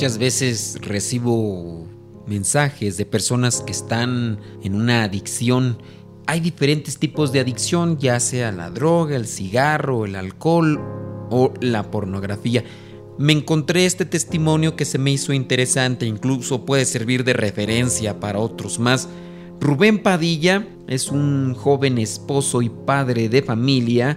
Muchas veces recibo mensajes de personas que están en una adicción. Hay diferentes tipos de adicción, ya sea la droga, el cigarro, el alcohol o la pornografía. Me encontré este testimonio que se me hizo interesante, incluso puede servir de referencia para otros más. Rubén Padilla es un joven esposo y padre de familia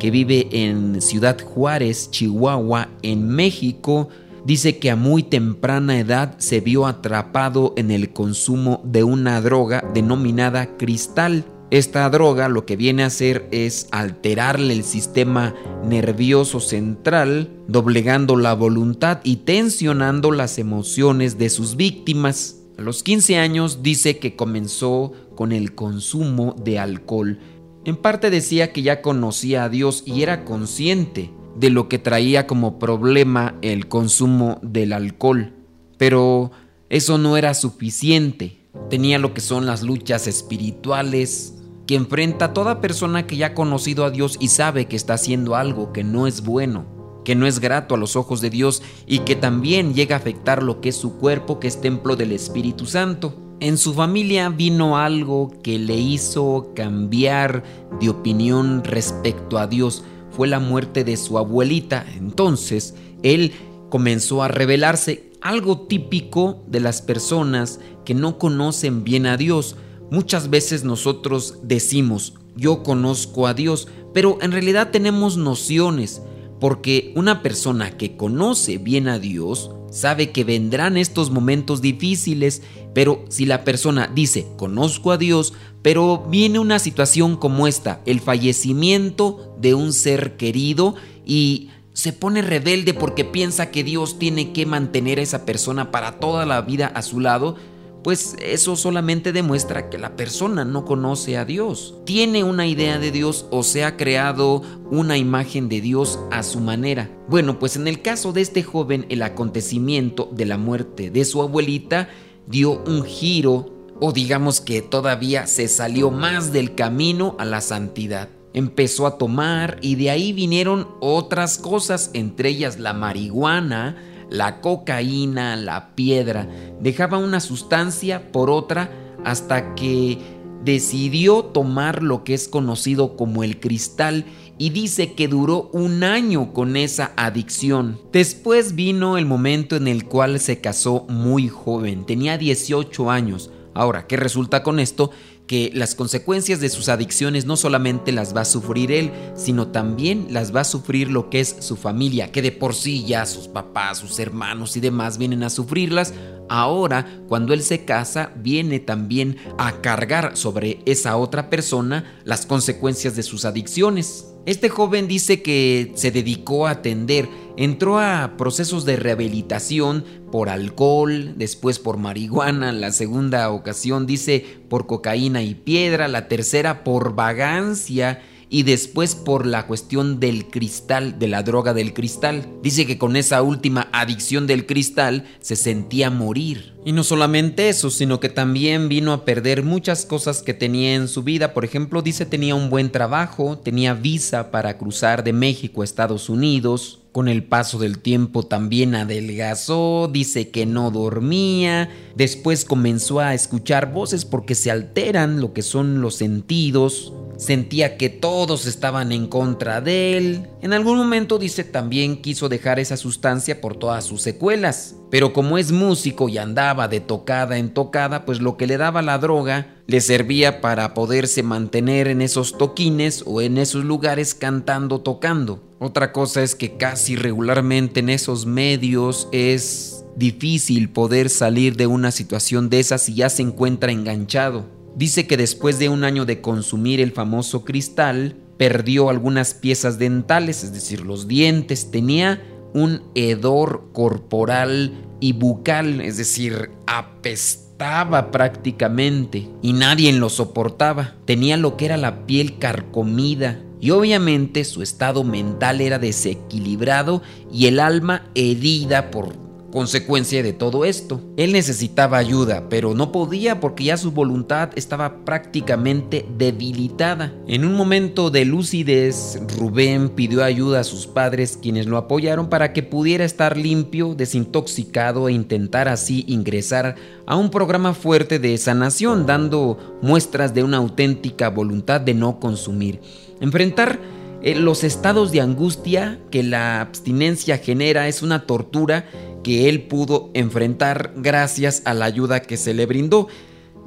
que vive en Ciudad Juárez, Chihuahua, en México dice que a muy temprana edad se vio atrapado en el consumo de una droga denominada cristal. Esta droga lo que viene a hacer es alterarle el sistema nervioso central, doblegando la voluntad y tensionando las emociones de sus víctimas. A los 15 años dice que comenzó con el consumo de alcohol. En parte decía que ya conocía a Dios y era consciente de lo que traía como problema el consumo del alcohol. Pero eso no era suficiente. Tenía lo que son las luchas espirituales que enfrenta toda persona que ya ha conocido a Dios y sabe que está haciendo algo que no es bueno, que no es grato a los ojos de Dios y que también llega a afectar lo que es su cuerpo, que es templo del Espíritu Santo. En su familia vino algo que le hizo cambiar de opinión respecto a Dios fue la muerte de su abuelita. Entonces, él comenzó a revelarse algo típico de las personas que no conocen bien a Dios. Muchas veces nosotros decimos, yo conozco a Dios, pero en realidad tenemos nociones, porque una persona que conoce bien a Dios sabe que vendrán estos momentos difíciles, pero si la persona dice, conozco a Dios, pero viene una situación como esta, el fallecimiento de un ser querido y se pone rebelde porque piensa que Dios tiene que mantener a esa persona para toda la vida a su lado, pues eso solamente demuestra que la persona no conoce a Dios. Tiene una idea de Dios o se ha creado una imagen de Dios a su manera. Bueno, pues en el caso de este joven, el acontecimiento de la muerte de su abuelita dio un giro o digamos que todavía se salió más del camino a la santidad. Empezó a tomar y de ahí vinieron otras cosas, entre ellas la marihuana, la cocaína, la piedra. Dejaba una sustancia por otra hasta que decidió tomar lo que es conocido como el cristal y dice que duró un año con esa adicción. Después vino el momento en el cual se casó muy joven, tenía 18 años. Ahora, ¿qué resulta con esto? Que las consecuencias de sus adicciones no solamente las va a sufrir él, sino también las va a sufrir lo que es su familia, que de por sí ya sus papás, sus hermanos y demás vienen a sufrirlas. Ahora, cuando él se casa, viene también a cargar sobre esa otra persona las consecuencias de sus adicciones. Este joven dice que se dedicó a atender, entró a procesos de rehabilitación por alcohol, después por marihuana, la segunda ocasión dice por cocaína y piedra, la tercera por vagancia y después por la cuestión del cristal, de la droga del cristal. Dice que con esa última adicción del cristal se sentía morir. Y no solamente eso, sino que también vino a perder muchas cosas que tenía en su vida. Por ejemplo, dice tenía un buen trabajo, tenía visa para cruzar de México a Estados Unidos. Con el paso del tiempo también adelgazó, dice que no dormía, después comenzó a escuchar voces porque se alteran lo que son los sentidos, Sentía que todos estaban en contra de él. En algún momento dice también quiso dejar esa sustancia por todas sus secuelas. Pero como es músico y andaba de tocada en tocada, pues lo que le daba la droga le servía para poderse mantener en esos toquines o en esos lugares cantando, tocando. Otra cosa es que casi regularmente en esos medios es difícil poder salir de una situación de esas si ya se encuentra enganchado. Dice que después de un año de consumir el famoso cristal, perdió algunas piezas dentales, es decir, los dientes, tenía un hedor corporal y bucal, es decir, apestaba prácticamente y nadie lo soportaba. Tenía lo que era la piel carcomida y obviamente su estado mental era desequilibrado y el alma herida por consecuencia de todo esto. Él necesitaba ayuda, pero no podía porque ya su voluntad estaba prácticamente debilitada. En un momento de lucidez, Rubén pidió ayuda a sus padres, quienes lo apoyaron para que pudiera estar limpio, desintoxicado e intentar así ingresar a un programa fuerte de sanación, dando muestras de una auténtica voluntad de no consumir. Enfrentar eh, los estados de angustia que la abstinencia genera es una tortura que él pudo enfrentar gracias a la ayuda que se le brindó.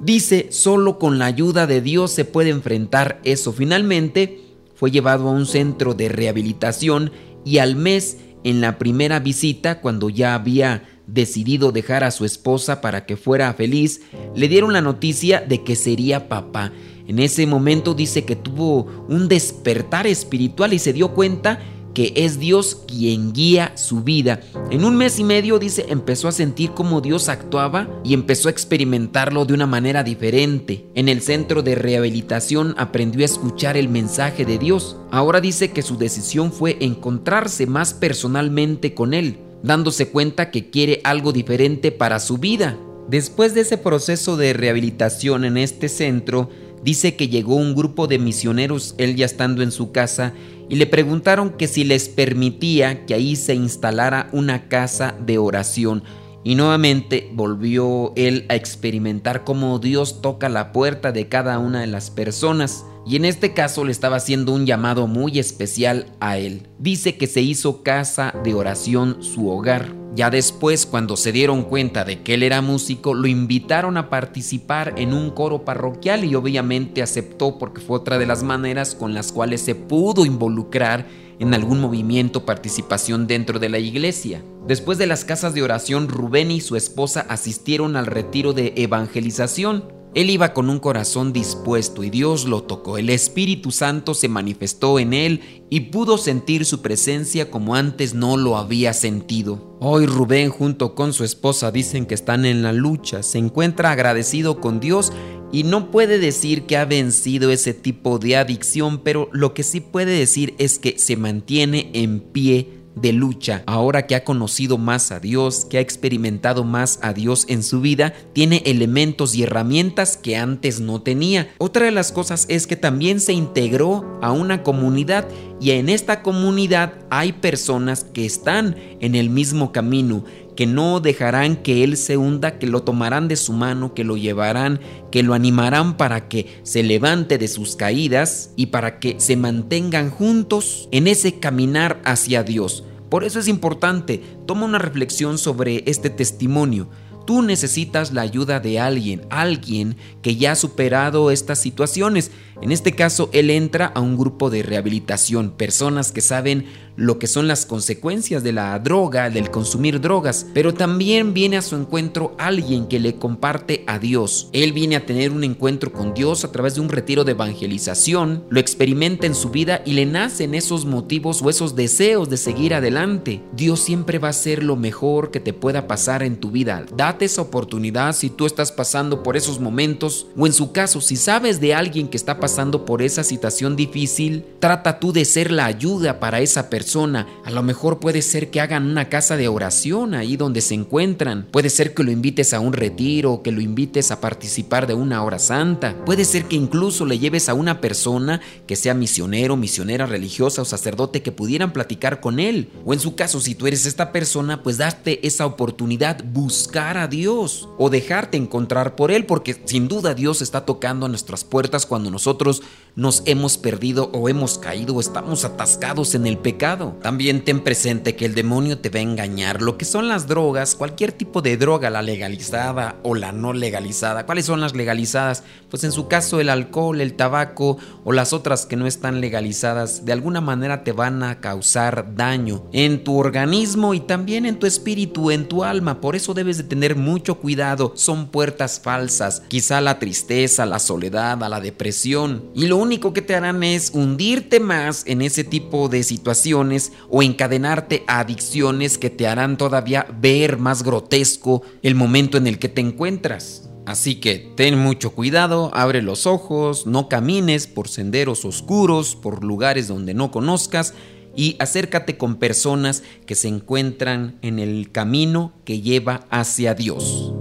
Dice, solo con la ayuda de Dios se puede enfrentar eso. Finalmente, fue llevado a un centro de rehabilitación y al mes, en la primera visita, cuando ya había decidido dejar a su esposa para que fuera feliz, le dieron la noticia de que sería papá. En ese momento dice que tuvo un despertar espiritual y se dio cuenta que es Dios quien guía su vida. En un mes y medio, dice, empezó a sentir cómo Dios actuaba y empezó a experimentarlo de una manera diferente. En el centro de rehabilitación aprendió a escuchar el mensaje de Dios. Ahora dice que su decisión fue encontrarse más personalmente con Él, dándose cuenta que quiere algo diferente para su vida. Después de ese proceso de rehabilitación en este centro, Dice que llegó un grupo de misioneros, él ya estando en su casa, y le preguntaron que si les permitía que ahí se instalara una casa de oración. Y nuevamente volvió él a experimentar cómo Dios toca la puerta de cada una de las personas. Y en este caso le estaba haciendo un llamado muy especial a él. Dice que se hizo casa de oración su hogar. Ya después, cuando se dieron cuenta de que él era músico, lo invitaron a participar en un coro parroquial y obviamente aceptó porque fue otra de las maneras con las cuales se pudo involucrar en algún movimiento, participación dentro de la iglesia. Después de las casas de oración, Rubén y su esposa asistieron al retiro de evangelización. Él iba con un corazón dispuesto y Dios lo tocó. El Espíritu Santo se manifestó en él y pudo sentir su presencia como antes no lo había sentido. Hoy Rubén junto con su esposa dicen que están en la lucha, se encuentra agradecido con Dios y no puede decir que ha vencido ese tipo de adicción, pero lo que sí puede decir es que se mantiene en pie de lucha. Ahora que ha conocido más a Dios, que ha experimentado más a Dios en su vida, tiene elementos y herramientas que antes no tenía. Otra de las cosas es que también se integró a una comunidad y en esta comunidad hay personas que están en el mismo camino, que no dejarán que Él se hunda, que lo tomarán de su mano, que lo llevarán, que lo animarán para que se levante de sus caídas y para que se mantengan juntos en ese caminar hacia Dios. Por eso es importante, toma una reflexión sobre este testimonio. Tú necesitas la ayuda de alguien, alguien que ya ha superado estas situaciones. En este caso, él entra a un grupo de rehabilitación, personas que saben lo que son las consecuencias de la droga, del consumir drogas, pero también viene a su encuentro alguien que le comparte a Dios. Él viene a tener un encuentro con Dios a través de un retiro de evangelización, lo experimenta en su vida y le nacen esos motivos o esos deseos de seguir adelante. Dios siempre va a ser lo mejor que te pueda pasar en tu vida. Date esa oportunidad si tú estás pasando por esos momentos o en su caso, si sabes de alguien que está pasando por esa situación difícil, trata tú de ser la ayuda para esa persona a lo mejor puede ser que hagan una casa de oración ahí donde se encuentran. Puede ser que lo invites a un retiro, que lo invites a participar de una hora santa. Puede ser que incluso le lleves a una persona que sea misionero, misionera religiosa o sacerdote que pudieran platicar con él. O en su caso, si tú eres esta persona, pues darte esa oportunidad, buscar a Dios o dejarte encontrar por Él, porque sin duda Dios está tocando a nuestras puertas cuando nosotros nos hemos perdido o hemos caído o estamos atascados en el pecado. También ten presente que el demonio te va a engañar. Lo que son las drogas, cualquier tipo de droga, la legalizada o la no legalizada. ¿Cuáles son las legalizadas? Pues en su caso el alcohol, el tabaco o las otras que no están legalizadas, de alguna manera te van a causar daño en tu organismo y también en tu espíritu, en tu alma. Por eso debes de tener mucho cuidado. Son puertas falsas. Quizá la tristeza, la soledad, la depresión. Y lo único que te harán es hundirte más en ese tipo de situaciones o encadenarte a adicciones que te harán todavía ver más grotesco el momento en el que te encuentras. Así que ten mucho cuidado, abre los ojos, no camines por senderos oscuros, por lugares donde no conozcas y acércate con personas que se encuentran en el camino que lleva hacia Dios.